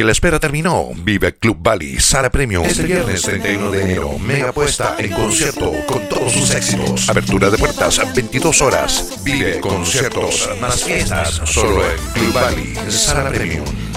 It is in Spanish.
porque la espera terminó. Vive Club Bali, Sala Premium. Este viernes 31 de enero, mega puesta en concierto con todos sus éxitos. Apertura de puertas 22 horas. Vive conciertos más fiestas solo en Club Bali, Sala Premium.